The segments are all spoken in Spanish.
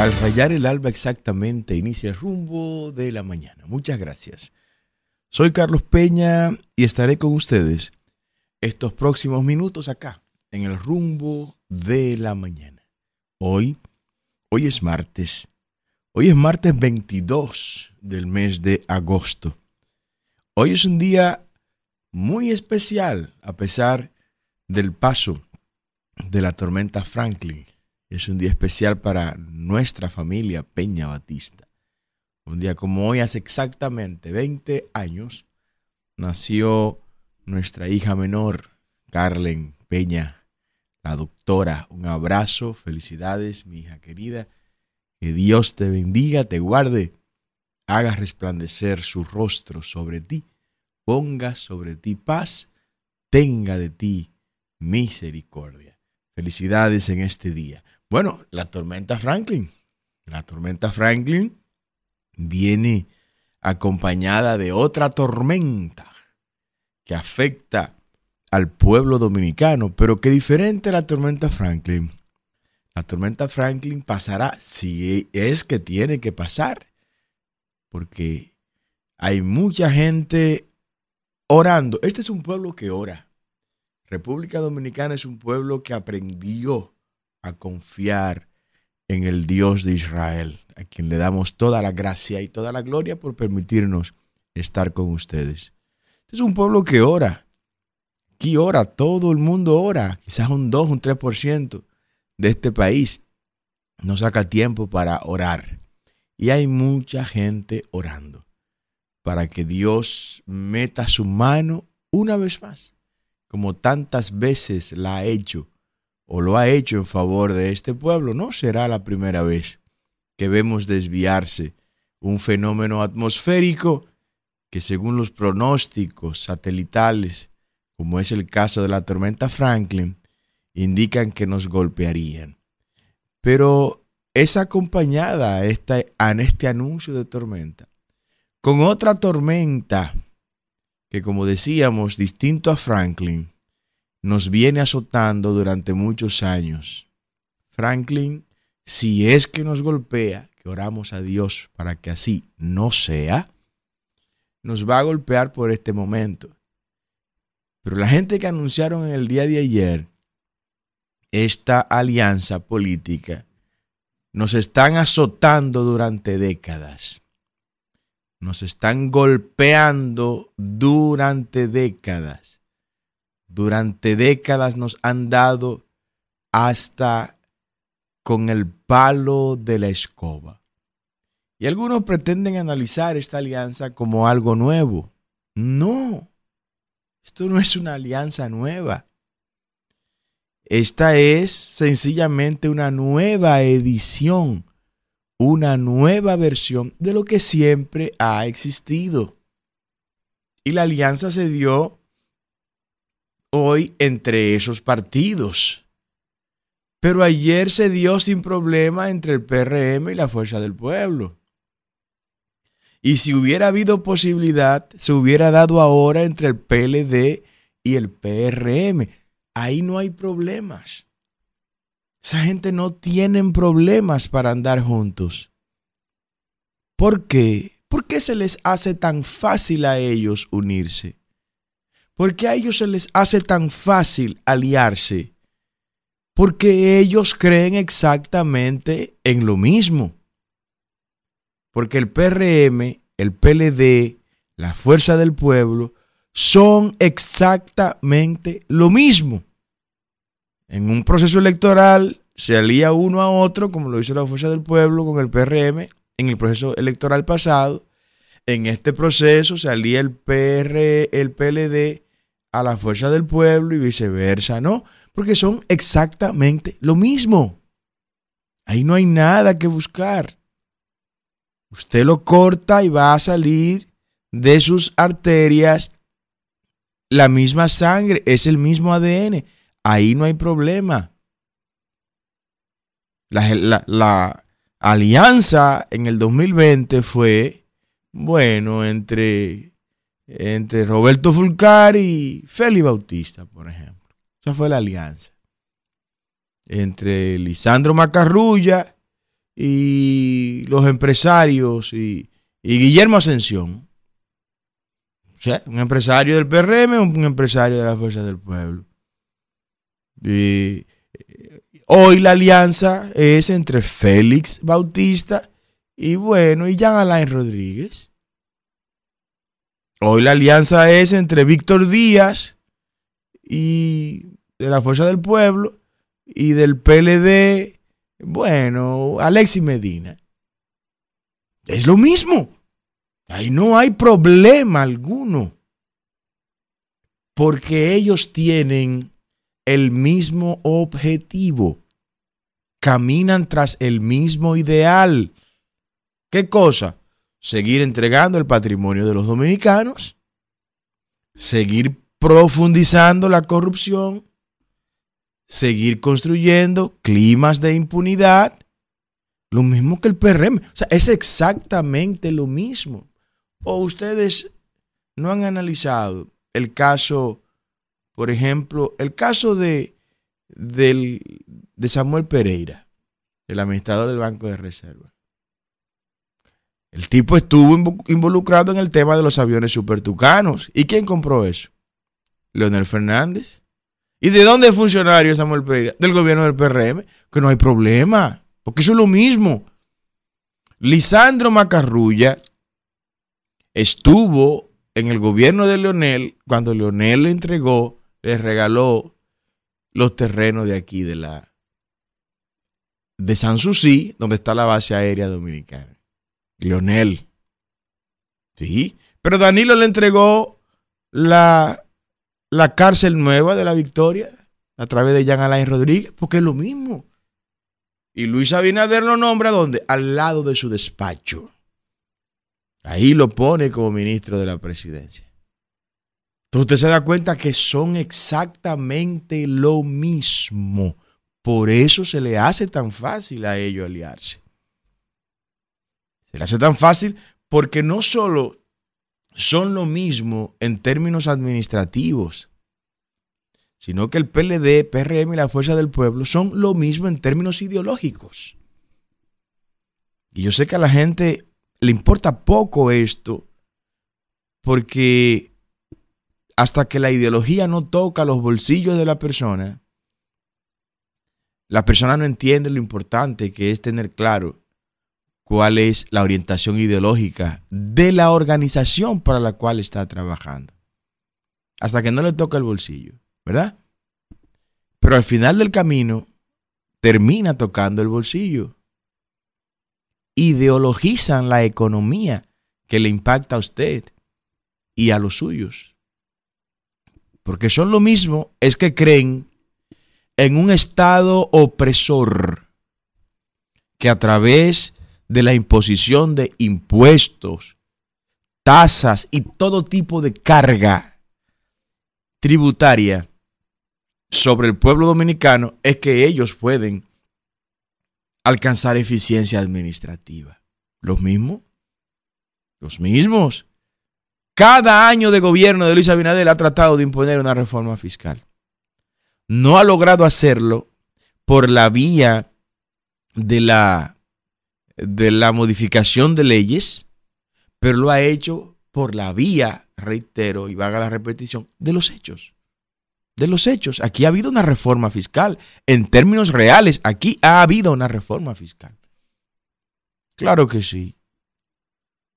Al rayar el alba exactamente inicia el rumbo de la mañana. Muchas gracias. Soy Carlos Peña y estaré con ustedes estos próximos minutos acá, en el rumbo de la mañana. Hoy, hoy es martes. Hoy es martes 22 del mes de agosto. Hoy es un día muy especial a pesar del paso de la tormenta Franklin. Es un día especial para nuestra familia Peña Batista. Un día como hoy, hace exactamente 20 años, nació nuestra hija menor, Carlen Peña, la doctora. Un abrazo, felicidades, mi hija querida. Que Dios te bendiga, te guarde, haga resplandecer su rostro sobre ti, ponga sobre ti paz, tenga de ti misericordia. Felicidades en este día. Bueno, la tormenta Franklin. La tormenta Franklin viene acompañada de otra tormenta que afecta al pueblo dominicano, pero que diferente a la tormenta Franklin. La tormenta Franklin pasará si es que tiene que pasar, porque hay mucha gente orando. Este es un pueblo que ora. República Dominicana es un pueblo que aprendió a confiar en el Dios de Israel, a quien le damos toda la gracia y toda la gloria por permitirnos estar con ustedes. Este es un pueblo que ora. Aquí ora, todo el mundo ora, quizás un 2, un 3% de este país no saca tiempo para orar. Y hay mucha gente orando para que Dios meta su mano una vez más como tantas veces la ha hecho o lo ha hecho en favor de este pueblo, no será la primera vez que vemos desviarse un fenómeno atmosférico que según los pronósticos satelitales, como es el caso de la tormenta Franklin, indican que nos golpearían. Pero es acompañada a este, a este anuncio de tormenta con otra tormenta que como decíamos, distinto a Franklin, nos viene azotando durante muchos años. Franklin, si es que nos golpea, que oramos a Dios para que así no sea, nos va a golpear por este momento. Pero la gente que anunciaron en el día de ayer esta alianza política nos están azotando durante décadas nos están golpeando durante décadas. Durante décadas nos han dado hasta con el palo de la escoba. Y algunos pretenden analizar esta alianza como algo nuevo. No, esto no es una alianza nueva. Esta es sencillamente una nueva edición una nueva versión de lo que siempre ha existido. Y la alianza se dio hoy entre esos partidos. Pero ayer se dio sin problema entre el PRM y la Fuerza del Pueblo. Y si hubiera habido posibilidad, se hubiera dado ahora entre el PLD y el PRM. Ahí no hay problemas. Esa gente no tiene problemas para andar juntos. ¿Por qué? ¿Por qué se les hace tan fácil a ellos unirse? ¿Por qué a ellos se les hace tan fácil aliarse? Porque ellos creen exactamente en lo mismo. Porque el PRM, el PLD, la Fuerza del Pueblo son exactamente lo mismo en un proceso electoral se alía uno a otro, como lo hizo la Fuerza del Pueblo con el PRM en el proceso electoral pasado. En este proceso se alía el PR, el PLD a la Fuerza del Pueblo y viceversa, ¿no? Porque son exactamente lo mismo. Ahí no hay nada que buscar. Usted lo corta y va a salir de sus arterias la misma sangre, es el mismo ADN. Ahí no hay problema. La, alianza en el 2020 fue, bueno, entre, entre Roberto Fulcar y Félix Bautista, por ejemplo. Esa fue la alianza. Entre Lisandro Macarrulla y los empresarios y, Guillermo Ascensión. O sea, un empresario del PRM, un empresario de la Fuerza del Pueblo. Y hoy la alianza es entre Félix Bautista y bueno, y Jean Alain Rodríguez. Hoy la alianza es entre Víctor Díaz y de la Fuerza del Pueblo y del PLD, bueno, Alexis Medina. Es lo mismo. Ahí no hay problema alguno. Porque ellos tienen el mismo objetivo. Caminan tras el mismo ideal. ¿Qué cosa? Seguir entregando el patrimonio de los dominicanos, seguir profundizando la corrupción, seguir construyendo climas de impunidad, lo mismo que el PRM. O sea, es exactamente lo mismo. O ustedes no han analizado el caso, por ejemplo, el caso de, de Samuel Pereira, el administrador del Banco de Reserva. El tipo estuvo involucrado en el tema de los aviones supertucanos. ¿Y quién compró eso? Leonel Fernández. ¿Y de dónde es funcionario Samuel Pereira? Del gobierno del PRM. Que no hay problema, porque eso es lo mismo. Lisandro Macarrulla estuvo en el gobierno de Leonel cuando Leonel le entregó, le regaló los terrenos de aquí, de la de San Susi, donde está la base aérea dominicana. Leonel. Sí, pero Danilo le entregó la la cárcel nueva de la Victoria a través de Jean Alain Rodríguez, porque es lo mismo. Y Luis Abinader lo nombra donde? Al lado de su despacho. Ahí lo pone como ministro de la presidencia. Entonces usted se da cuenta que son exactamente lo mismo. Por eso se le hace tan fácil a ellos aliarse. Se le hace tan fácil porque no solo son lo mismo en términos administrativos, sino que el PLD, PRM y la Fuerza del Pueblo son lo mismo en términos ideológicos. Y yo sé que a la gente le importa poco esto, porque hasta que la ideología no toca los bolsillos de la persona, la persona no entiende lo importante que es tener claro cuál es la orientación ideológica de la organización para la cual está trabajando. Hasta que no le toca el bolsillo, ¿verdad? Pero al final del camino termina tocando el bolsillo. Ideologizan la economía que le impacta a usted y a los suyos. Porque son lo mismo, es que creen en un Estado opresor que a través de la imposición de impuestos, tasas y todo tipo de carga tributaria sobre el pueblo dominicano es que ellos pueden alcanzar eficiencia administrativa. ¿Los mismos? Los mismos. Cada año de gobierno de Luis Abinader ha tratado de imponer una reforma fiscal. No ha logrado hacerlo por la vía de la de la modificación de leyes, pero lo ha hecho por la vía, reitero, y vaga la repetición, de los hechos. De los hechos. Aquí ha habido una reforma fiscal. En términos reales, aquí ha habido una reforma fiscal. Claro que sí.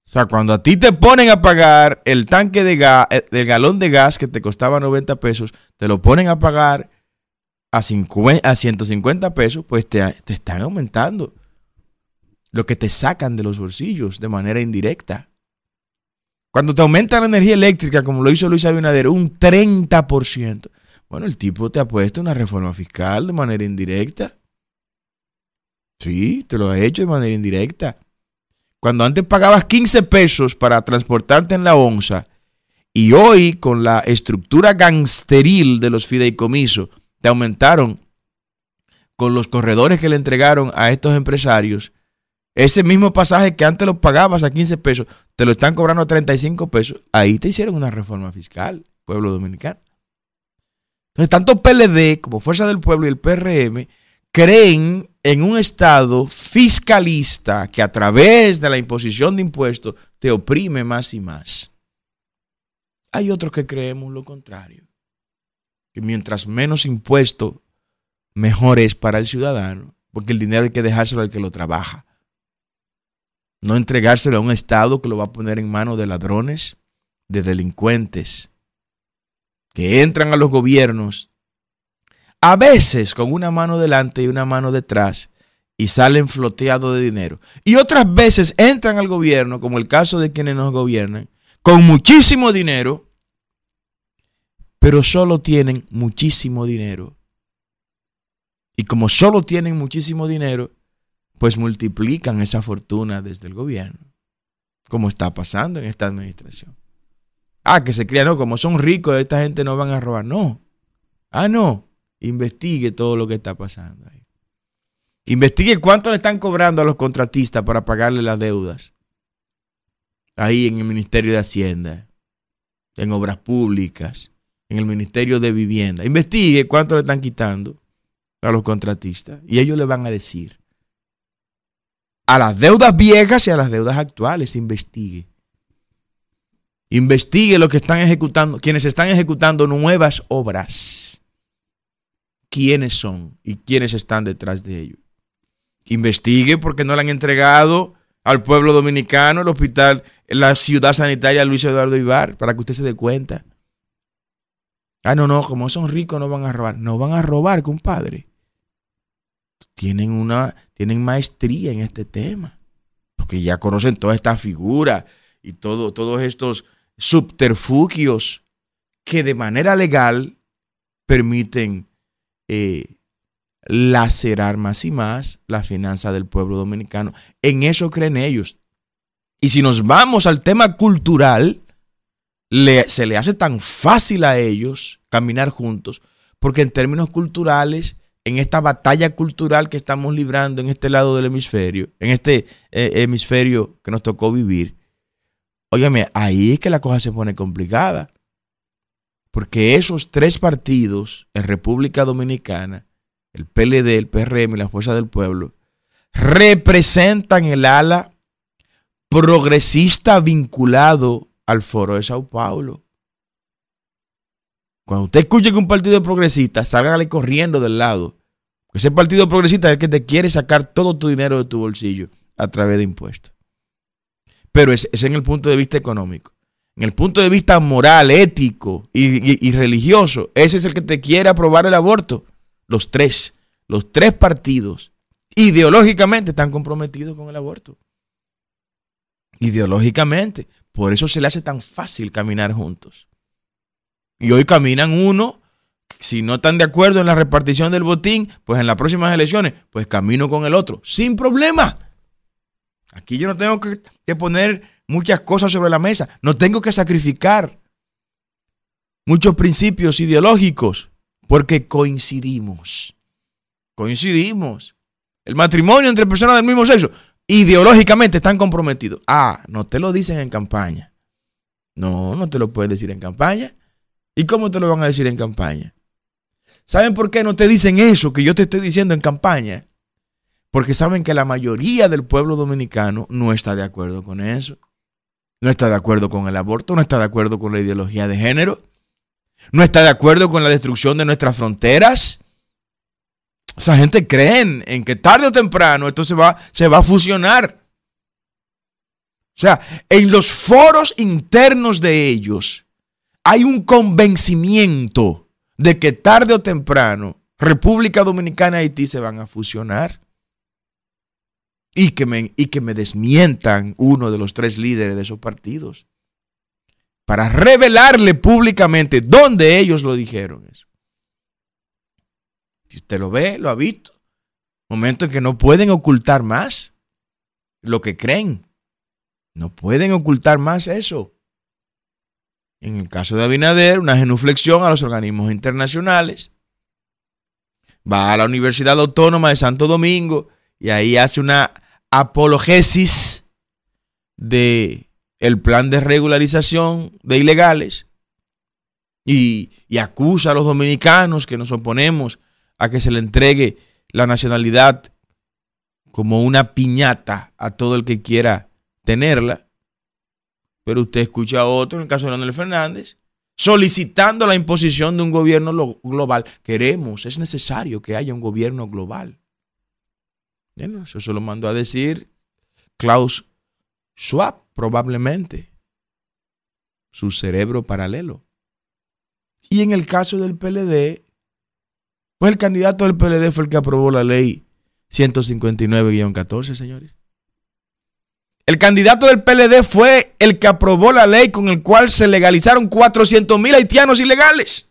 O sea, cuando a ti te ponen a pagar el tanque de gas, eh, el galón de gas que te costaba 90 pesos, te lo ponen a pagar a, 50, a 150 pesos, pues te, te están aumentando lo que te sacan de los bolsillos de manera indirecta. Cuando te aumenta la energía eléctrica, como lo hizo Luis Abinader, un 30%, bueno, el tipo te ha puesto una reforma fiscal de manera indirecta. Sí, te lo ha hecho de manera indirecta. Cuando antes pagabas 15 pesos para transportarte en la onza y hoy con la estructura gangsteril de los fideicomisos te aumentaron con los corredores que le entregaron a estos empresarios ese mismo pasaje que antes lo pagabas a 15 pesos, te lo están cobrando a 35 pesos. Ahí te hicieron una reforma fiscal, pueblo dominicano. Entonces, tanto PLD como Fuerza del Pueblo y el PRM creen en un estado fiscalista que a través de la imposición de impuestos te oprime más y más. Hay otros que creemos lo contrario, que mientras menos impuesto, mejor es para el ciudadano, porque el dinero hay que dejárselo al que lo trabaja. No entregárselo a un Estado que lo va a poner en manos de ladrones, de delincuentes, que entran a los gobiernos a veces con una mano delante y una mano detrás y salen floteados de dinero. Y otras veces entran al gobierno, como el caso de quienes nos gobiernan, con muchísimo dinero, pero solo tienen muchísimo dinero. Y como solo tienen muchísimo dinero, pues multiplican esa fortuna desde el gobierno, como está pasando en esta administración. Ah, que se crea, no, como son ricos, esta gente no van a robar. No. Ah, no investigue todo lo que está pasando ahí. Investigue cuánto le están cobrando a los contratistas para pagarle las deudas. Ahí en el Ministerio de Hacienda, en Obras Públicas, en el Ministerio de Vivienda. Investigue cuánto le están quitando a los contratistas. Y ellos le van a decir. A las deudas viejas y a las deudas actuales, investigue. Investigue lo que están ejecutando, quienes están ejecutando nuevas obras quiénes son y quiénes están detrás de ellos. Investigue porque no le han entregado al pueblo dominicano el hospital, la ciudad sanitaria Luis Eduardo Ibar, para que usted se dé cuenta. Ah, no, no, como son ricos no van a robar. No van a robar, compadre. Tienen una, tienen maestría en este tema. Porque ya conocen toda esta figura y todo, todos estos subterfugios que de manera legal permiten eh, lacerar más y más la finanza del pueblo dominicano. En eso creen ellos. Y si nos vamos al tema cultural, se le hace tan fácil a ellos caminar juntos, porque en términos culturales, en esta batalla cultural que estamos librando en este lado del hemisferio, en este eh, hemisferio que nos tocó vivir, óyame, ahí es que la cosa se pone complicada. Porque esos tres partidos en República Dominicana, el PLD, el PRM y la Fuerza del Pueblo, representan el ala progresista vinculado al foro de Sao Paulo. Cuando usted escuche que un partido progresista, sálgale corriendo del lado. Ese partido progresista es el que te quiere sacar todo tu dinero de tu bolsillo a través de impuestos. Pero es, es en el punto de vista económico en el punto de vista moral, ético y, religioso, ese es el que te quiere aprobar el aborto. Los tres, los tres partidos ideológicamente están comprometidos con el aborto. Ideológicamente. Por eso se le hace tan fácil caminar juntos. Y hoy caminan uno, si no están de acuerdo en la repartición del botín, pues en las próximas elecciones, pues camino con el otro, sin problema. Aquí yo no tengo que, poner muchas cosas sobre la mesa. No tengo que sacrificar muchos principios ideológicos porque coincidimos. Coincidimos. El matrimonio entre personas del mismo sexo ideológicamente están comprometidos. Ah, no te lo dicen en campaña. No, no te lo pueden decir en campaña. ¿Y cómo te lo van a decir en campaña? ¿Saben por qué no te dicen eso que yo te estoy diciendo en campaña? Porque saben que la mayoría del pueblo dominicano no está de acuerdo con eso no está de acuerdo con el aborto, no está de acuerdo con la ideología de género, no está de acuerdo con la destrucción de nuestras fronteras. Esa gente cree en que tarde o temprano esto se va, se va a fusionar. O sea, en los foros internos de ellos hay un convencimiento de que tarde o temprano República Dominicana y Haití se van a fusionar y que me, y que me desmientan uno de los tres líderes de esos partidos para revelarle públicamente dónde ellos lo dijeron eso. Si usted lo ve, lo ha visto. Momento en que no pueden ocultar más lo que creen. No pueden ocultar más eso. En el caso de Abinader, una genuflexión a los organismos internacionales. Va a la Universidad Autónoma de Santo Domingo y ahí hace una apologesis de el plan de regularización de ilegales y, y, acusa a los dominicanos que nos oponemos a que se le entregue la nacionalidad como una piñata a todo el que quiera tenerla. Pero usted escucha a otro, en el caso de Leonel Fernández, solicitando la imposición de un gobierno global. Queremos, es necesario que haya un gobierno global. Bueno, eso se lo mandó a decir Klaus Schwab, probablemente. Su cerebro paralelo. Y en el caso del PLD, pues el candidato del PLD fue el que aprobó la ley 159-14, señores. El candidato del PLD fue el que aprobó la ley con el cual se legalizaron 400 mil haitianos ilegales.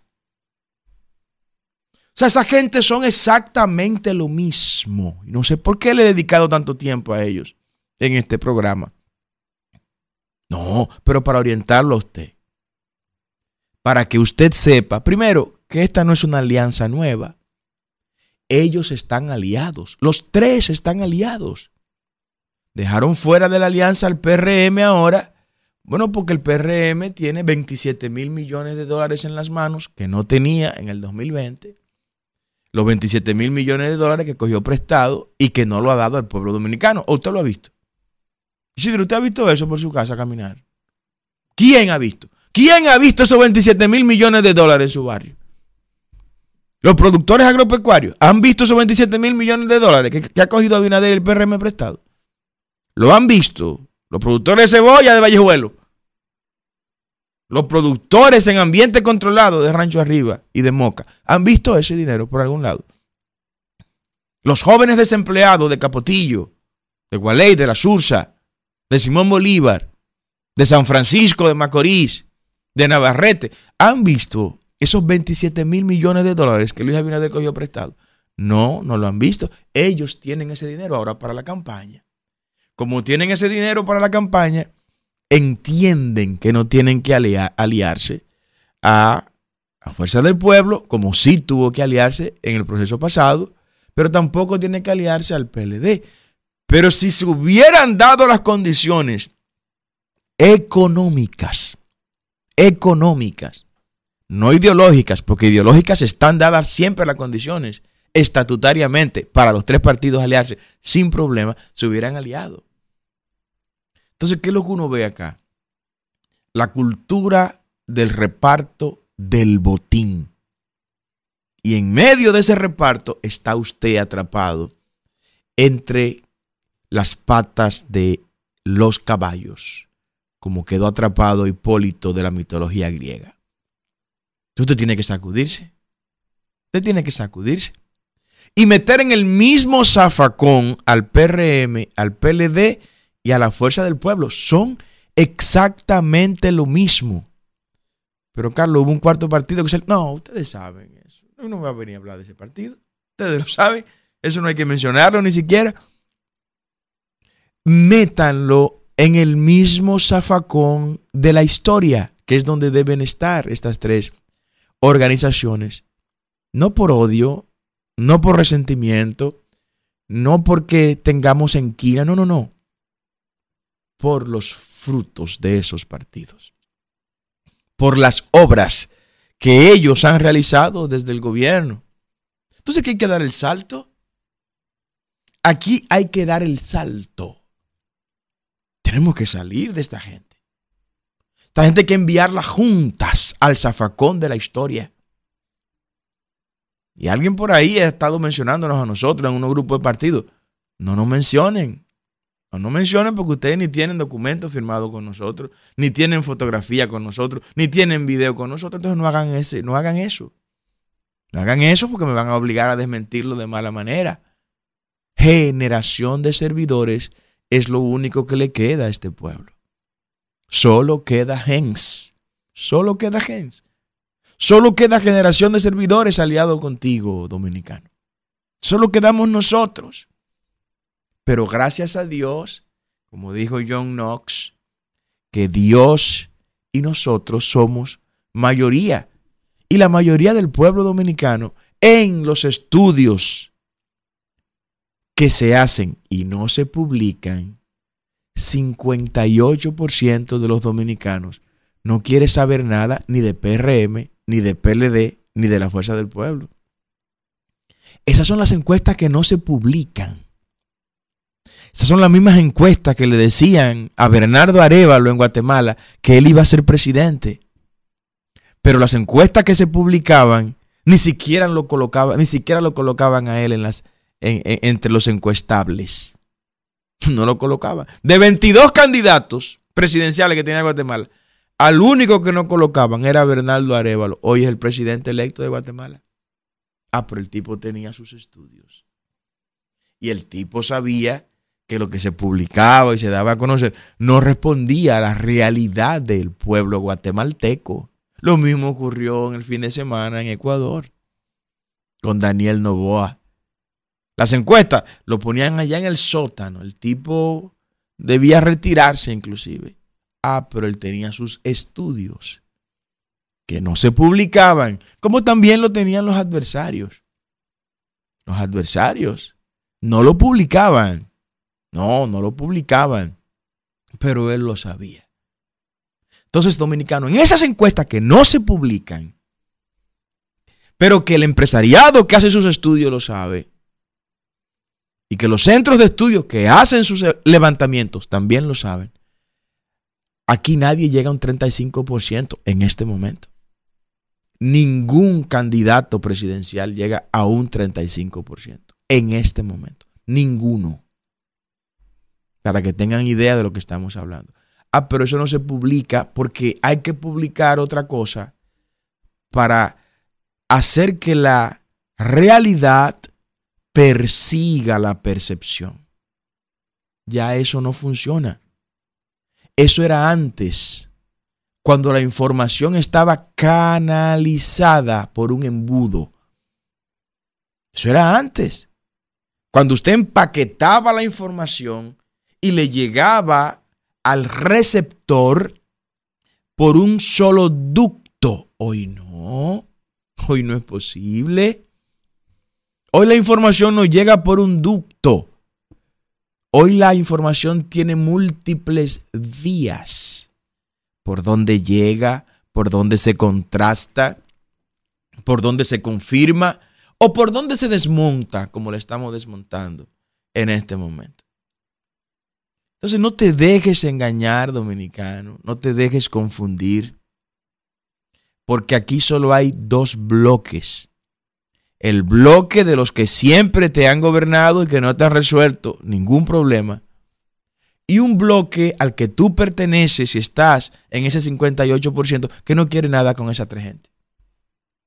O sea, esa gente son exactamente lo mismo. No sé por qué le he dedicado tanto tiempo a ellos en este programa. No, pero para orientarlo a usted. Para que usted sepa, primero, que esta no es una alianza nueva. Ellos están aliados. Los tres están aliados. Dejaron fuera de la alianza al PRM ahora. Bueno, porque el PRM tiene 27 mil millones de dólares en las manos que no tenía en el 2020. Los 27 mil millones de dólares que cogió prestado y que no lo ha dado al pueblo dominicano. ¿O usted lo ha visto? Si ¿usted ha visto eso por su casa caminar? ¿Quién ha visto? ¿Quién ha visto esos 27 mil millones de dólares en su barrio? Los productores agropecuarios han visto esos 27 mil millones de dólares que, que ha cogido Abinader el PRM prestado. Lo han visto los productores de cebolla de Vallejuelo, los productores en ambiente controlado de Rancho Arriba y de Moca, han visto ese dinero por algún lado. Los jóvenes desempleados de Capotillo, de Gualey, de la Sursa, de Simón Bolívar, de San Francisco de Macorís, de Navarrete, han visto esos 27 mil millones de dólares que Luis Abinader cogió prestado. No, no lo han visto. Ellos tienen ese dinero ahora para la campaña como tienen ese dinero para la campaña, entienden que no tienen que aliarse a, a Fuerza del Pueblo, como sí tuvo que aliarse en el proceso pasado, pero tampoco tiene que aliarse al PLD. Pero si se hubieran dado las condiciones económicas, económicas, no ideológicas, porque ideológicas están dadas siempre las condiciones estatutariamente para los tres partidos aliarse sin problema, se hubieran aliado. Entonces, ¿qué es lo que uno ve acá? La cultura del reparto del botín. Y en medio de ese reparto está usted atrapado entre las patas de los caballos, como quedó atrapado Hipólito de la mitología griega. Usted tiene que sacudirse. Usted tiene que sacudirse y meter en el mismo zafacón al PRM, al PLD y a la Fuerza del Pueblo. Son exactamente lo mismo. Pero Carlos, hubo un cuarto partido que se... No, ustedes saben eso. No va a venir a hablar de ese partido. Ustedes lo saben. Eso no hay que mencionarlo ni siquiera. Métanlo en el mismo zafacón de la historia, que es donde deben estar estas tres organizaciones. No por odio, no por resentimiento, no porque tengamos enquina, no, no, no. Por los frutos de esos partidos. Por las obras que ellos han realizado desde el gobierno. Entonces, ¿qué hay que dar el salto? Aquí hay que dar el salto. Tenemos que salir de esta gente. Esta gente hay que enviarla juntas al zafacón de la historia. Y alguien por ahí ha estado mencionándonos a nosotros en un grupo de partidos. No nos mencionen. No nos mencionen porque ustedes ni tienen documentos firmados con nosotros, ni tienen fotografía con nosotros, ni tienen video con nosotros. Entonces no hagan, ese, no hagan eso. No hagan eso porque me van a obligar a desmentirlo de mala manera. Generación de servidores es lo único que le queda a este pueblo. Solo queda gens. Solo queda gens. Solo queda generación de servidores aliados contigo, dominicano. Solo quedamos nosotros. Pero gracias a Dios, como dijo John Knox, que Dios y nosotros somos mayoría. Y la mayoría del pueblo dominicano en los estudios que se hacen y no se publican, 58% de los dominicanos no quiere saber nada ni de PRM, ni de PLD, ni de la Fuerza del Pueblo. Esas son las encuestas que no se publican. Esas son las mismas encuestas que le decían a Bernardo Arevalo en Guatemala que él iba a ser presidente. Pero las encuestas que se publicaban ni siquiera lo colocaban, ni siquiera lo colocaban a él en las, entre los encuestables. No lo colocaban. De 22 candidatos presidenciales que tenía Guatemala, al único que no colocaban era Bernardo Arevalo. Hoy es el presidente electo de Guatemala. Ah, pero el tipo tenía sus estudios. Y el tipo sabía que lo que se publicaba y se daba a conocer no respondía a la realidad del pueblo guatemalteco. Lo mismo ocurrió en el fin de semana en Ecuador con Daniel Novoa. Las encuestas lo ponían allá en el sótano. El tipo debía retirarse inclusive. Ah, pero él tenía sus estudios que no se publicaban, como también lo tenían los adversarios. Los adversarios no lo publicaban. No, no lo publicaban. Pero él lo sabía. Entonces, dominicano, en esas encuestas que no se publican, pero que el empresariado que hace sus estudios lo sabe, y que los centros de estudios que hacen sus levantamientos también lo saben, aquí nadie llega a un 35% en este momento. Ningún candidato presidencial llega a un 35% en este momento. Ninguno para que tengan idea de lo que estamos hablando. Ah, pero eso no se publica porque hay que publicar otra cosa para hacer que la realidad persiga la percepción. Ya eso no funciona. Eso era antes, cuando la información estaba canalizada por un embudo. Eso era antes. Cuando usted empaquetaba la información y le llegaba al receptor por un solo ducto. Hoy no, hoy no es posible. Hoy la información no llega por un ducto. Hoy la información tiene múltiples vías. Por donde llega, por donde se contrasta, por donde se confirma o por donde se desmonta, como le estamos desmontando en este momento. Entonces no te dejes engañar, dominicano, no te dejes confundir, porque aquí solo hay dos bloques. El bloque de los que siempre te han gobernado y que no te han resuelto ningún problema. Y un bloque al que tú perteneces y estás en ese 58% que no quiere nada con esa tres gente,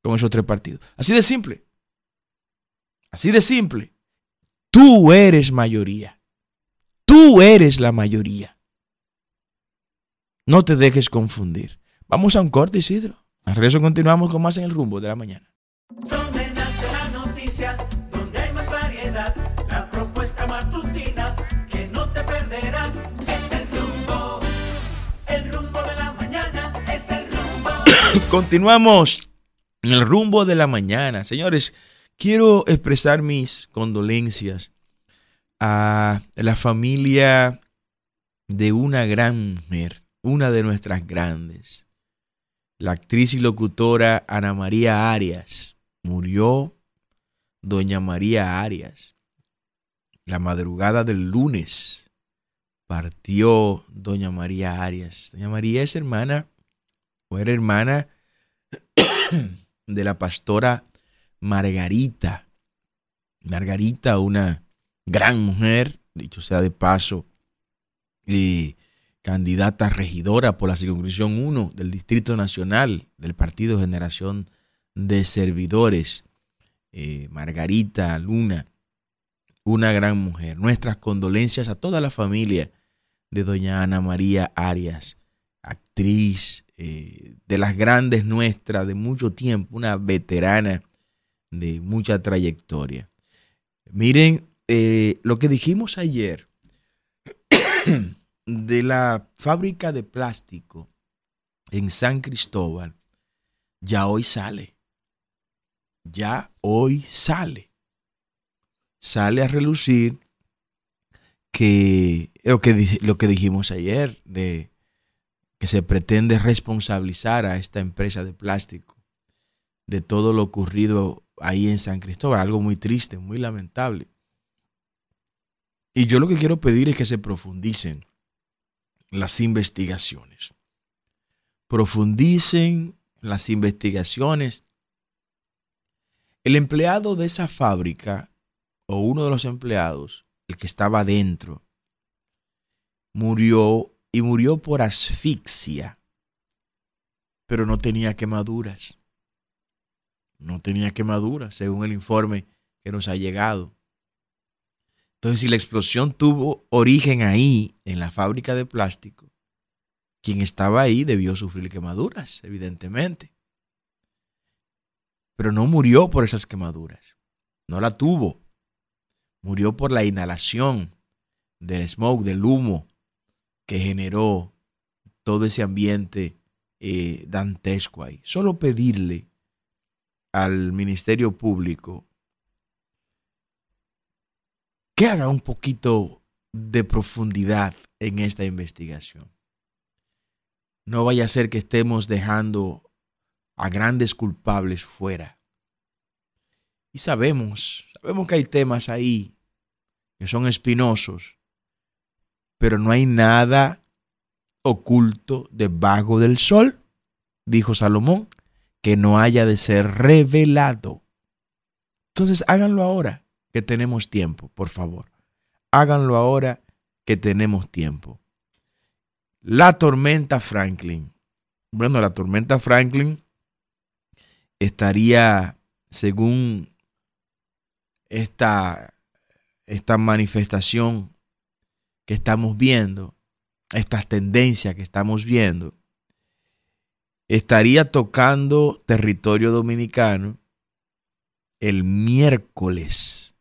con esos tres partidos. Así de simple. Así de simple. Tú eres mayoría. Tú eres la mayoría. No te dejes confundir. Vamos a un corte, Isidro. Al regreso continuamos con más en el rumbo de la mañana. Continuamos en el rumbo de la mañana. Señores, quiero expresar mis condolencias a la familia de una gran mujer, una de nuestras grandes, la actriz y locutora Ana María Arias. Murió doña María Arias. La madrugada del lunes partió doña María Arias. Doña María es hermana era hermana de la pastora Margarita. Margarita, una gran mujer, dicho sea de paso, y candidata regidora por la circunscripción 1 del Distrito Nacional del Partido Generación de Servidores, eh, Margarita Luna, una gran mujer. Nuestras condolencias a toda la familia de doña Ana María Arias, actriz eh, de las grandes nuestras de mucho tiempo, una veterana de mucha trayectoria. Miren, eh, lo que dijimos ayer de la fábrica de plástico en San Cristóbal, ya hoy sale. Ya hoy sale. Sale a relucir que lo que, lo que dijimos ayer de que se pretende responsabilizar a esta empresa de plástico de todo lo ocurrido ahí en San Cristóbal, algo muy triste, muy lamentable. Y yo lo que quiero pedir es que se profundicen las investigaciones. Profundicen las investigaciones. El empleado de esa fábrica, o uno de los empleados, el que estaba dentro, murió y murió por asfixia, pero no tenía quemaduras. No tenía quemaduras, según el informe que nos ha llegado. Entonces, si la explosión tuvo origen ahí, en la fábrica de plástico, quien estaba ahí debió sufrir quemaduras, evidentemente. Pero no murió por esas quemaduras. No la tuvo. Murió por la inhalación del smoke, del humo que generó todo ese ambiente eh, dantesco ahí. Solo pedirle al Ministerio Público que haga un poquito de profundidad en esta investigación. No vaya a ser que estemos dejando a grandes culpables fuera. Y sabemos, sabemos que hay temas ahí que son espinosos, pero no hay nada oculto debajo del sol, dijo Salomón, que no haya de ser revelado. Entonces háganlo ahora que tenemos tiempo, por favor. Háganlo ahora que tenemos tiempo. La tormenta Franklin. Bueno, la tormenta Franklin estaría, según esta, esta manifestación que estamos viendo, estas tendencias que estamos viendo, estaría tocando territorio dominicano el miércoles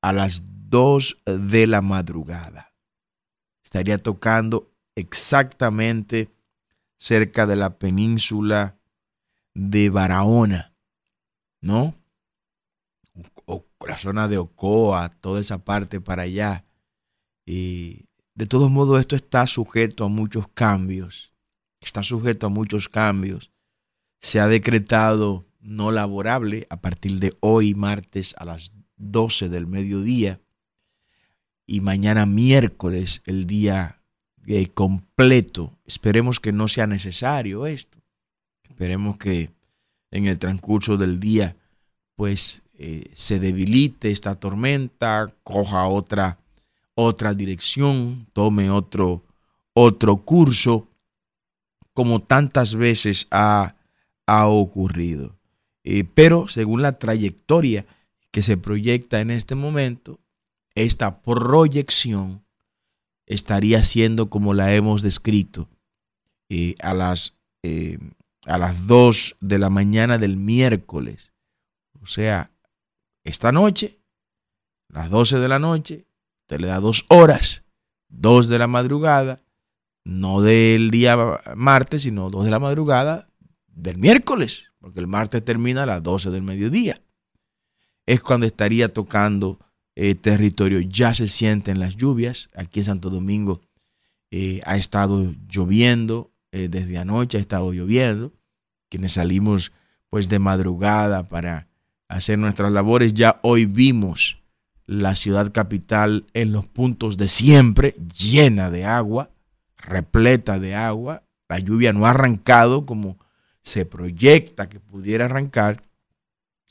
a las 2 de la madrugada. Estaría tocando exactamente cerca de la península de Barahona, ¿no? O, la zona de Ocoa, toda esa parte para allá. Y de todos modos, esto está sujeto a muchos cambios. Está sujeto a muchos cambios. Se ha decretado no laborable a partir de hoy, martes, a las 12 del mediodía y mañana miércoles el día eh, completo. Esperemos que no sea necesario esto. Esperemos que en el transcurso del día pues eh, se debilite esta tormenta, coja otra otra dirección, tome otro otro curso como tantas veces ha, ha ocurrido. Eh, pero según la trayectoria que se proyecta en este momento, esta proyección estaría siendo como la hemos descrito eh, a, las, eh, a las 2 de la mañana del miércoles. O sea, esta noche, las 12 de la noche, te le da dos horas, 2 de la madrugada, no del día martes, sino 2 de la madrugada del miércoles, porque el martes termina a las 12 del mediodía es cuando estaría tocando eh, territorio. Ya se sienten las lluvias. Aquí en Santo Domingo eh, ha estado lloviendo eh, desde anoche, ha estado lloviendo. Quienes salimos pues de madrugada para hacer nuestras labores, ya hoy vimos la ciudad capital en los puntos de siempre, llena de agua, repleta de agua. La lluvia no ha arrancado como se proyecta que pudiera arrancar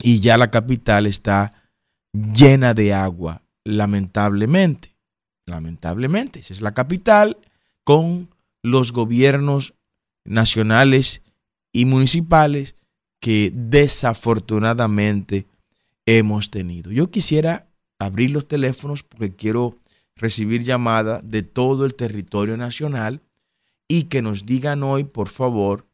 y ya la capital está llena de agua, lamentablemente. Lamentablemente, esa es la capital con los gobiernos nacionales y municipales que desafortunadamente hemos tenido. Yo quisiera abrir los teléfonos porque quiero recibir llamadas de todo el territorio nacional y que nos digan hoy, por favor,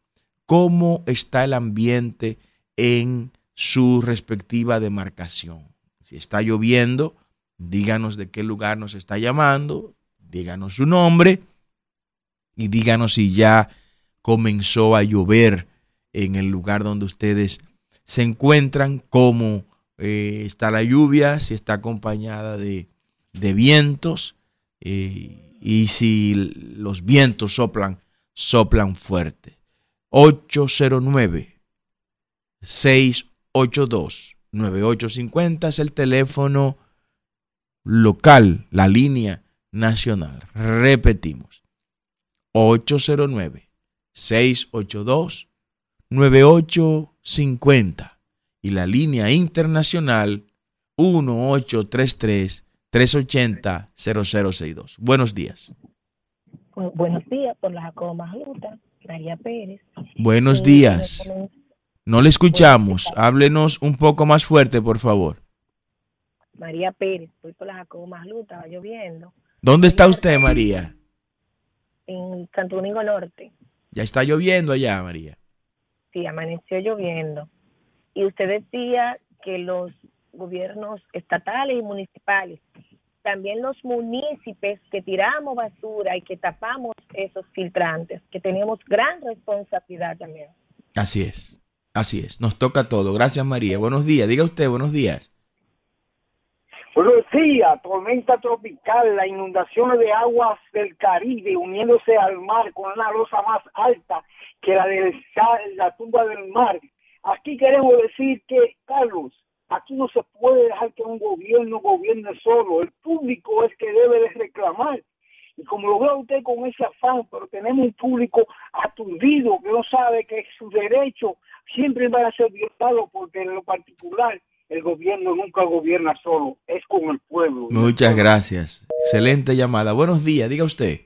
cómo está el ambiente en su respectiva demarcación. Si está lloviendo, díganos de qué lugar nos está llamando, díganos su nombre y díganos si ya comenzó a llover en el lugar donde ustedes se encuentran, cómo eh, está la lluvia, si está acompañada de, vientos eh, y si los vientos soplan, soplan fuerte. 809 6 82 9850 es el teléfono local, la línea nacional. Repetimos, 809-682-9850 y la línea internacional 1833-380-0062. Buenos días. buenos días, por la Jacoba Magluta, María Pérez. Buenos días. No le escuchamos. Háblenos un poco más fuerte, por favor. María Pérez, voy por la Jacobo Magluta, estaba lloviendo. ¿Dónde está usted, María? En Santo Domingo Norte. Ya está lloviendo allá, María. Sí, amaneció lloviendo. Y usted decía que los gobiernos estatales y municipales, también los municipios que tiramos basura y que tapamos esos filtrantes, que tenemos gran responsabilidad también. Así es, así es, nos toca todo. Gracias María. Buenos días, diga usted, buenos días. Buenos días, tormenta tropical, la inundación de aguas del Caribe uniéndose al mar con una losa más alta que la de la tumba del mar. Aquí queremos decir que, Carlos, aquí no se puede dejar que un gobierno gobierne solo. El público es que debe de reclamar. Y como lo ve usted con ese afán, pero tenemos un público aturdido que no sabe que su derecho siempre va a ser violado porque en lo particular el gobierno nunca gobierna solo, es con el pueblo. Muchas gracias. Excelente llamada. Buenos días, diga usted.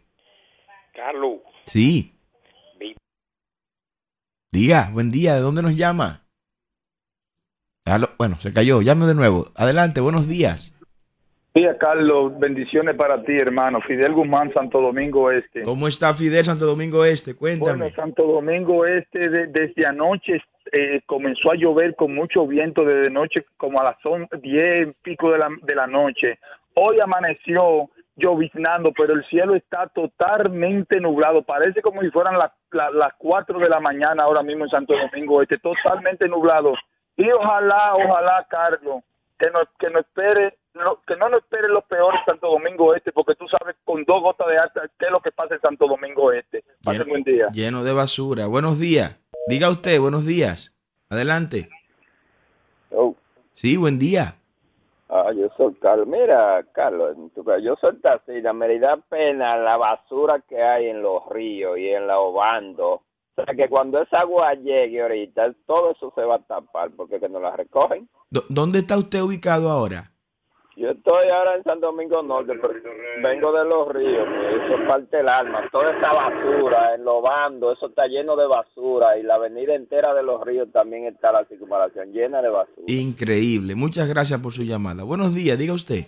Carlos. Sí. Diga, buen día, ¿de dónde nos llama? Bueno, se cayó, llame de nuevo. Adelante, buenos días. Día, Carlos, bendiciones para ti, hermano. Fidel Guzmán, Santo Domingo Este. ¿Cómo está Fidel, Santo Domingo Este? Cuéntame. Bueno, Santo Domingo Este, desde anoche eh, comenzó a llover con mucho viento desde noche, como a las 10 pico de la, de la noche. Hoy amaneció lloviznando, pero el cielo está totalmente nublado. Parece como si fueran las, las 4 de la mañana ahora mismo en Santo Domingo Este, totalmente nublado. Y ojalá, ojalá, Carlos, que no, que no espere que no nos espere lo peor en Santo Domingo Este, porque tú sabes con dos gotas de alta qué es lo que pasa en Santo Domingo Este. Pase buen día. Lleno de basura. Buenos días. Diga usted, buenos días. Adelante. Oh. Sí, buen día. Ah, yo Carlos. Mira, Carlos, yo soy taxista. Me da pena la basura que hay en los ríos y en la obando. O sea, que cuando esa agua llegue ahorita, todo eso se va a tapar porque que no la recogen. ¿Dónde está usted ubicado ahora? Yo estoy ahora en San Domingo Norte, vengo de los ríos, eso parte del alma. Toda esta basura, en los bandos, eso está lleno de basura y la avenida entera de los ríos también está la circunvalación llena de basura. Increíble. Muchas gracias por su llamada. Buenos días, diga usted.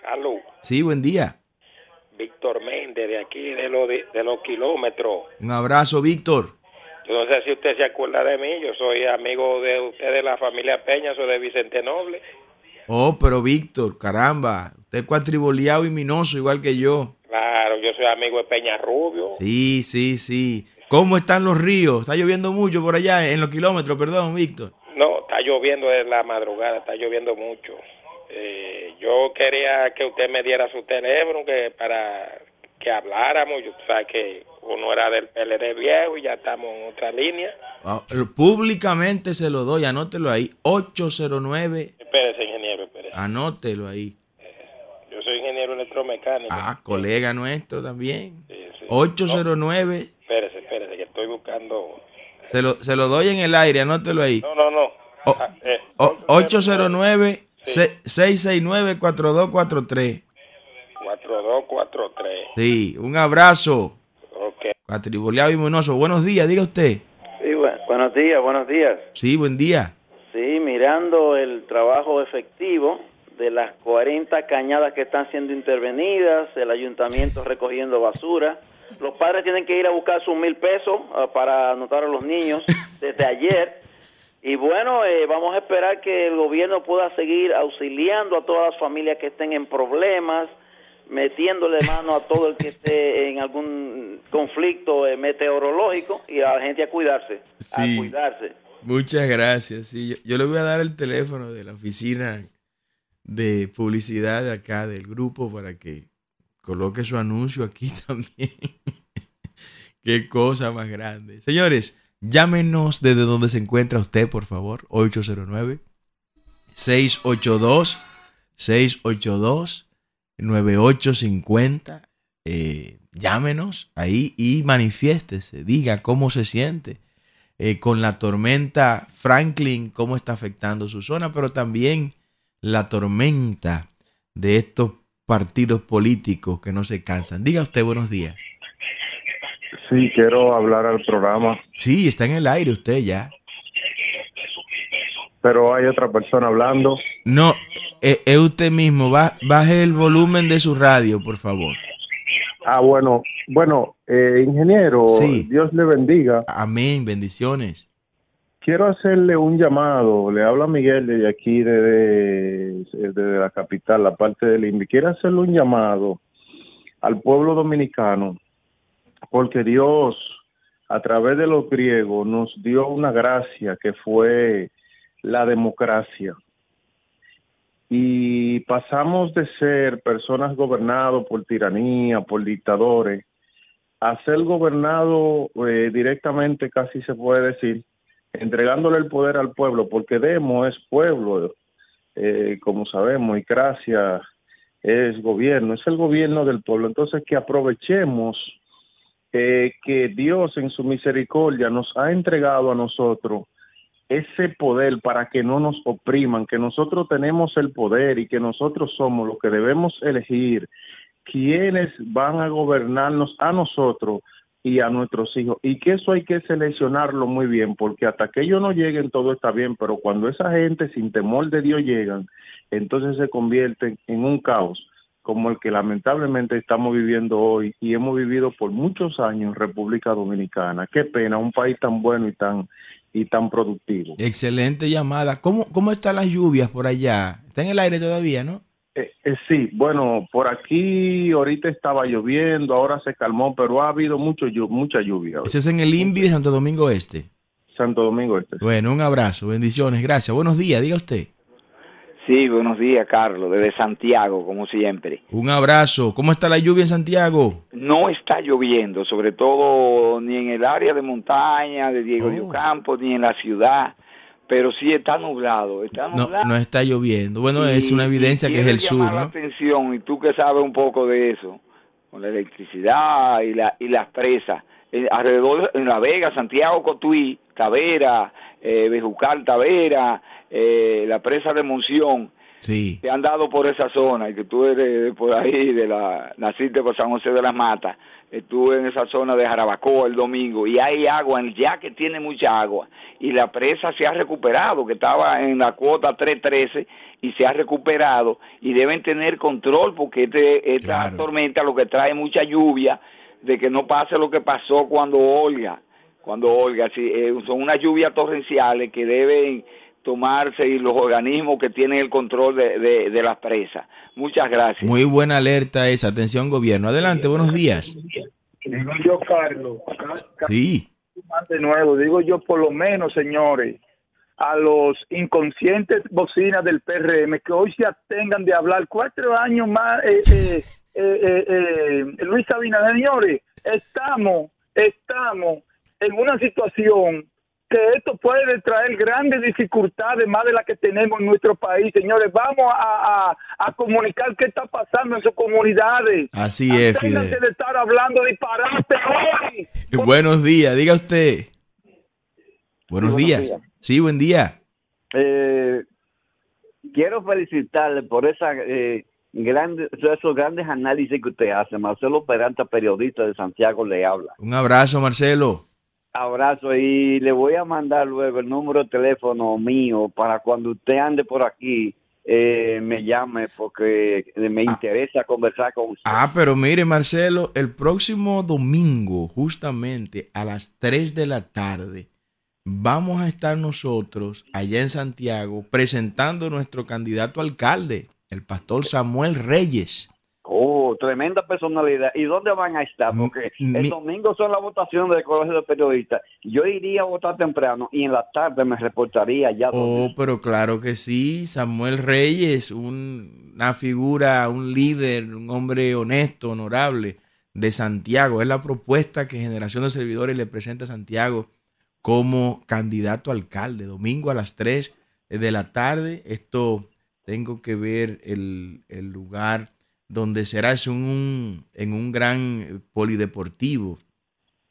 Carlos. Sí, buen día. Víctor Méndez, de aquí, de, lo de, los kilómetros. Un abrazo, Víctor. Yo no sé si usted se acuerda de mí, yo soy amigo de usted de la familia Peña, soy de Vicente Noble. Oh, pero Víctor, caramba, usted es cuatriboleado y minoso igual que yo. Claro, yo soy amigo de Peña Rubio. Sí, sí, sí. ¿Cómo están los ríos? ¿Está lloviendo mucho por allá, en los kilómetros, perdón, Víctor? No, está lloviendo en la madrugada, está lloviendo mucho. Eh, yo quería que usted me diera su teléfono que para que habláramos. Yo sabes que uno era del PLD viejo y ya estamos en otra línea. Ah, públicamente se lo doy, anótelo ahí, 809. Espérese, ingeniero, espérese. Anótelo ahí. Yo soy ingeniero electromecánico. Ah, colega nuestro también. Sí, sí. 809. espérese, espérese, que estoy buscando. Se lo, se lo doy en el aire, anótelo ahí. No, no, no. Oh, ah, eh, 809 669 4243. 4243. Sí, un abrazo. Ok. Cuatriboleado y monoso. Buenos días, diga usted. Sí, bueno, buenos días, buenos días. Sí, buen día. Mirando el trabajo efectivo de las 40 cañadas que están siendo intervenidas, el ayuntamiento recogiendo basura. Los padres tienen que ir a buscar sus mil pesos uh, para anotar a los niños desde ayer. Y bueno, eh, vamos a esperar que el gobierno pueda seguir auxiliando a todas las familias que estén en problemas, metiéndole mano a todo el que esté en algún conflicto eh, meteorológico y a la gente a cuidarse, a cuidarse. Muchas gracias. Sí, yo, yo, le voy a dar el teléfono de la oficina de publicidad de acá del grupo para que coloque su anuncio aquí también. Qué cosa más grande. Señores, llámenos desde donde se encuentra usted, por favor, 809 682 682-9850. Eh, llámenos ahí y manifiéstese, diga cómo se siente eh, con la tormenta Franklin, cómo está afectando su zona, pero también la tormenta de estos partidos políticos que no se cansan. Diga usted buenos días. Sí, quiero hablar al programa. Sí, está en el aire usted ya. Pero hay otra persona hablando. No, eh, es usted mismo. baje el volumen de su radio, por favor. Ah, bueno, bueno, eh, ingeniero, Dios le bendiga. Amén, bendiciones. Quiero hacerle un llamado, le habla Miguel de aquí, de, de, la capital, la parte del INVI. Quiero hacerle un llamado al pueblo dominicano, porque Dios, a través de los griegos, nos dio una gracia que fue la democracia y pasamos de ser personas gobernadas por tiranía, por dictadores, a ser gobernado eh, directamente, casi se puede decir, entregándole el poder al pueblo, porque Demo es pueblo, eh, como sabemos, y Gracia es gobierno, es el gobierno del pueblo. Entonces, que aprovechemos eh, que Dios en su misericordia nos ha entregado a nosotros ese poder para que no nos opriman, que nosotros tenemos el poder y que nosotros somos los que debemos elegir quiénes van a gobernarnos a nosotros y a nuestros hijos. Y que eso hay que seleccionarlo muy bien, porque hasta que ellos no lleguen todo está bien, pero cuando esa gente sin temor de Dios llegan, entonces se convierten en un caos como el que lamentablemente estamos viviendo hoy y hemos vivido por muchos años en República Dominicana. Qué pena, un país tan bueno y tan y tan productivo. Excelente llamada. ¿Cómo, cómo están las lluvias por allá? Está en el aire todavía, ¿no? Eh, eh, sí, bueno, por aquí ahorita estaba lloviendo, ahora se calmó, pero ha habido mucho, mucha lluvia. Ese es en el INVI de Santo Domingo Este. Santo Domingo Este. Bueno, un abrazo, bendiciones, gracias. Buenos días, diga usted. Sí, buenos días, Carlos, desde Santiago, como siempre. Un abrazo. ¿Cómo está la lluvia en Santiago? No está lloviendo, sobre todo ni en el área de montaña de Diego de oh. Ocampo, ni en la ciudad, pero sí está nublado. Está nublado. No, está lloviendo. Bueno, es una evidencia que es el sur, ¿no? la atención, y tú que sabes un poco de eso, con la electricidad y, la, y las presas, eh, alrededor en La Vega, Santiago, Cotuí, Tavera, eh, Bejucal, Tavera, eh, la presa de Monción, sí. que han dado por esa zona y que tú eres por ahí, de la, naciste por San José de las Matas, estuve en esa zona de Jarabacoa el domingo y hay agua, ya que tiene mucha agua y la presa se ha recuperado, que estaba en la cuota 313 y se ha recuperado y deben tener control porque este, esta tormenta lo que trae mucha lluvia de que no pase lo que pasó cuando Olga, cuando Olga, sí, eh, son unas lluvias torrenciales que deben tomarse y los organismos que tienen el control de, de, las presas. Muchas gracias. Muy buena alerta esa. Atención, gobierno. Adelante, buenos días. Digo yo, Carlos. Sí. De nuevo, digo yo, por lo menos, señores, a los inconscientes bocinas del PRM que hoy se atengan de hablar cuatro años más, eh, eh, eh, eh Luis Sabina, señores, estamos, estamos en una situación que esto puede traer grandes dificultades más de las que tenemos en nuestro país. Señores, vamos a, comunicar qué está pasando en sus comunidades. Así es, Fidel. de estar hablando disparate hoy. Buenos días, diga usted. Buenos, días. Sí, buen día. Eh, quiero felicitarle por esa eh, grande, esos grandes análisis que usted hace. Marcelo Peranta, periodista de Santiago, le habla. Un abrazo, Marcelo abrazo y le voy a mandar luego el número de teléfono mío para cuando usted ande por aquí eh, me llame porque me ah. interesa conversar con usted. Ah, pero mire Marcelo, el próximo domingo justamente a las 3 de la tarde vamos a estar nosotros allá en Santiago presentando nuestro candidato alcalde, el pastor Samuel Reyes. Tremenda personalidad. ¿Y dónde van a estar? Porque el domingo son las votaciones del Colegio de Periodistas. Yo iría a votar temprano y en la tarde me reportaría ya. Oh, pero claro que sí. Samuel Reyes, una figura, un líder, un hombre honesto, honorable de Santiago. Es la propuesta que Generación de Servidores le presenta a Santiago como candidato a alcalde. Domingo a las 3 de la tarde. Esto tengo que ver el, el lugar donde será es un, en un gran polideportivo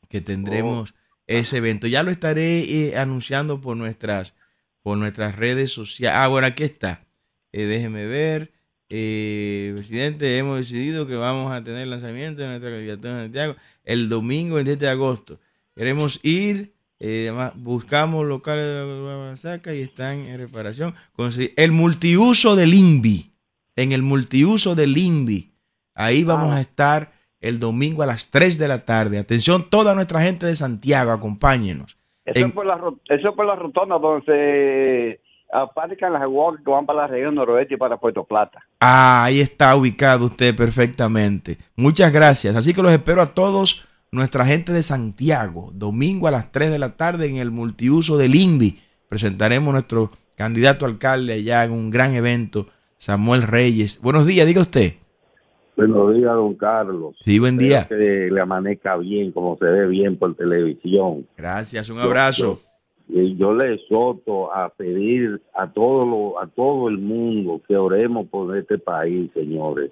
que tendremos ese evento. Ya lo estaré eh, anunciando por nuestras, por nuestras redes sociales. Ah, bueno, aquí está. Eh, déjeme ver. Eh, presidente, hemos decidido que vamos a tener lanzamiento de nuestra candidatura en Santiago el domingo 27 de agosto. Queremos ir, eh, buscamos locales de la saca y están en reparación. El multiuso del INVI, en el multiuso del INVI, ahí vamos a estar el domingo a las 3 de la tarde. Atención, toda nuestra gente de Santiago, acompáñenos. Eso, En- es por la, eso es por la rotonda donde se aparcan las walks que van para la región noroeste y para Puerto Plata. Ah, ahí está ubicado usted perfectamente. Muchas gracias. Así que los espero a todos, nuestra gente de Santiago, domingo a las 3 de la tarde en el multiuso del INVI. Presentaremos nuestro candidato alcalde allá en un gran evento, Samuel Reyes. Buenos días, diga usted. Buenos días, don Carlos. Sí, buen día. Espero que le amanezca bien, como se ve bien por televisión. Gracias, un abrazo. Yo, yo- yo le exhorto a pedir a todo, lo, a todo el mundo que oremos por este país, señores.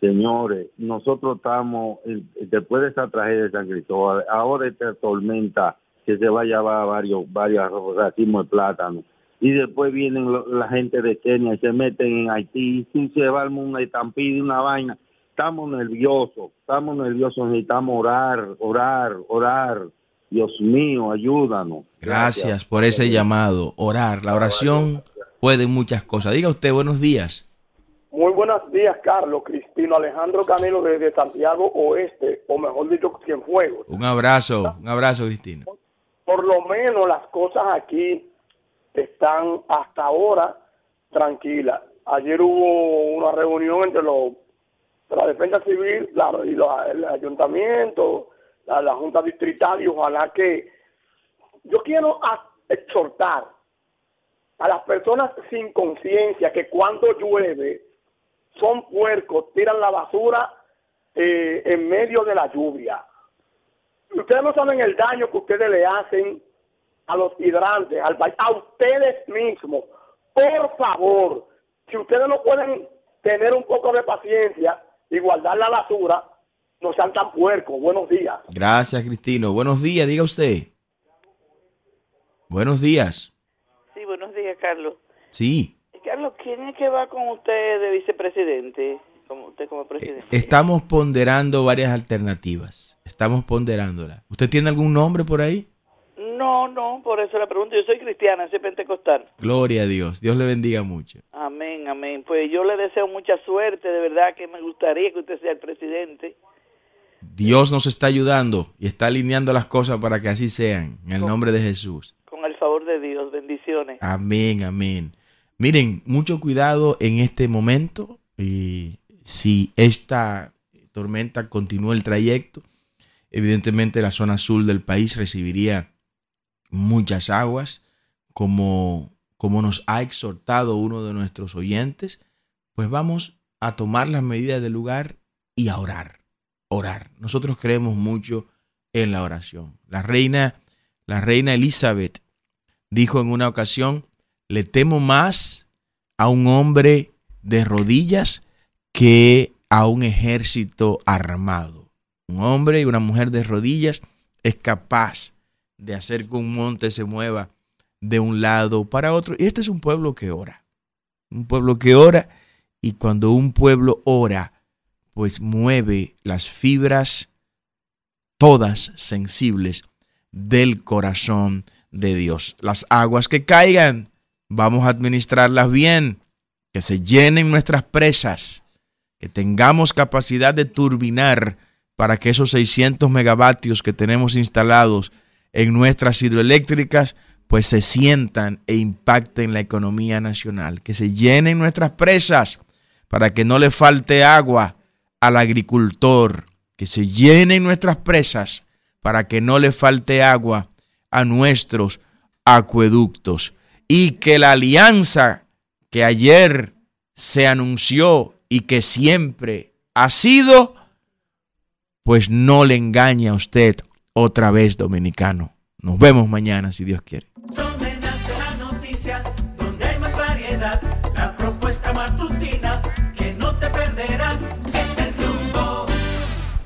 Señores, nosotros estamos, en- después de esta tragedia de San Cristóbal, ahora esta tormenta que se va a llevar varios, varios racimos de plátano. Y después vienen lo- la gente de Kenia y se meten en Haití y se va una estampida y una vaina. Estamos nerviosos, estamos nerviosos, necesitamos orar, orar, orar. Dios mío, ayúdanos. Gracias por ese llamado. Orar. La oración puede muchas cosas. Diga usted, buenos días. Muy buenos días, Carlos. Cristino Alejandro Camilo desde Santiago Oeste, o mejor dicho, Cienfuegos. Un abrazo, un abrazo, Cristina. Por lo menos las cosas aquí están hasta ahora tranquilas. Ayer hubo una reunión entre los la defensa civil y el ayuntamiento, la, junta distrital y ojalá que yo quiero exhortar a las personas sin conciencia que cuando llueve son puercos, tiran la basura eh, en medio de la lluvia. Ustedes no saben el daño que ustedes le hacen a los hidrantes, al país, a ustedes mismos. Por favor, si ustedes no pueden tener un poco de paciencia y guardar la basura, no sean tan puercos. Buenos días. Gracias, Cristino. Buenos días, diga usted. Buenos días. Sí, buenos días, Carlos. Sí, Carlos, ¿quién es que va con usted de vicepresidente? Como usted como presidente. estamos ponderando varias alternativas. Estamos ponderándolas. ¿Usted tiene algún nombre por ahí? No, no, por eso la pregunto. Yo soy cristiana, soy pentecostal. Gloria a Dios. Dios le bendiga mucho. Amén, amén. Pues yo le deseo mucha suerte, de verdad que me gustaría que usted sea el presidente. Dios nos está ayudando y está alineando las cosas para que así sean. En el nombre de Jesús. Con el favor de Dios, bendiciones. Amén, amén. Miren, mucho cuidado en este momento. Y si esta tormenta continúa el trayecto, evidentemente la zona sur del país recibiría muchas aguas, como, como nos ha exhortado uno de nuestros oyentes, pues vamos a tomar las medidas del lugar y a orar, orar. Nosotros creemos mucho en la oración. La reina, la reina Elizabeth dijo en una ocasión, le temo más a un hombre de rodillas que a un ejército armado. Un hombre y una mujer de rodillas es capaz de hacer que un monte se mueva de un lado para otro. Y este es un pueblo que ora. Un pueblo que ora y cuando un pueblo ora, pues mueve las fibras todas sensibles del corazón de Dios. Las aguas que caigan, vamos a administrarlas bien, que se llenen nuestras presas, que tengamos capacidad de turbinar para que esos 600 megavatios que tenemos instalados en nuestras hidroeléctricas pues se sientan e impacten la economía nacional, que se llenen nuestras presas para que no le falte agua al agricultor, que se llenen nuestras presas para que no le falte agua a nuestros acueductos. Y que la alianza que ayer se anunció y que siempre ha sido, pues no le engañe a usted otra vez, dominicano. Nos vemos mañana, si Dios quiere.